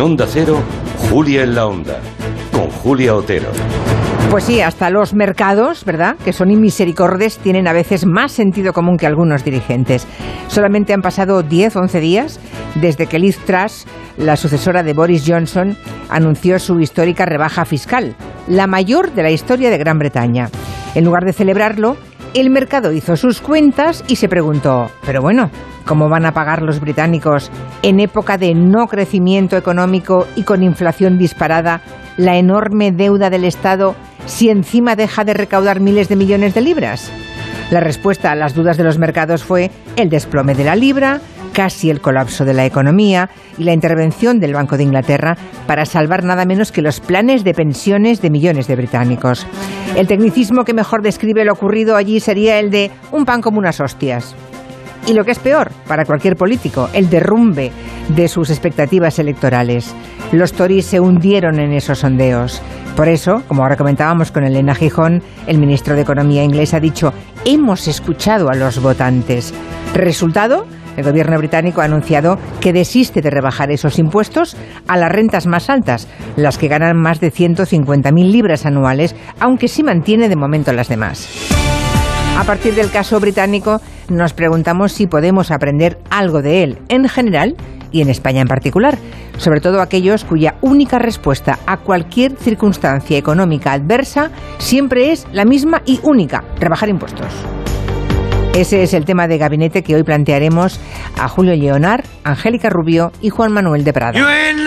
Onda Cero, Julia en la Onda, con Julia Otero. Pues sí, hasta los mercados, ¿verdad? Que son inmisericordes, tienen a veces más sentido común que algunos dirigentes. Solamente han pasado 10, 11 días desde que Liz Truss, la sucesora de Boris Johnson, anunció su histórica rebaja fiscal, la mayor de la historia de Gran Bretaña. En lugar de celebrarlo, el mercado hizo sus cuentas y se preguntó, pero bueno, ¿cómo van a pagar los británicos en época de no crecimiento económico y con inflación disparada la enorme deuda del Estado si encima deja de recaudar miles de millones de libras? La respuesta a las dudas de los mercados fue el desplome de la libra, casi el colapso de la economía y la intervención del Banco de Inglaterra para salvar nada menos que los planes de pensiones de millones de británicos. El tecnicismo que mejor describe lo ocurrido allí sería el de un pan como unas hostias. Y lo que es peor para cualquier político, el derrumbe de sus expectativas electorales. Los Tories se hundieron en esos sondeos. Por eso, como ahora comentábamos con Elena Gijón, el ministro de Economía inglés ha dicho, hemos escuchado a los votantes. Resultado, el gobierno británico ha anunciado que desiste de rebajar esos impuestos a las rentas más altas, las que ganan más de 150.000 libras anuales, aunque sí mantiene de momento las demás. A partir del caso británico, nos preguntamos si podemos aprender algo de él en general y en España en particular, sobre todo aquellos cuya única respuesta a cualquier circunstancia económica adversa siempre es la misma y única, rebajar impuestos. Ese es el tema de gabinete que hoy plantearemos a Julio Leonard, Angélica Rubio y Juan Manuel de Prada.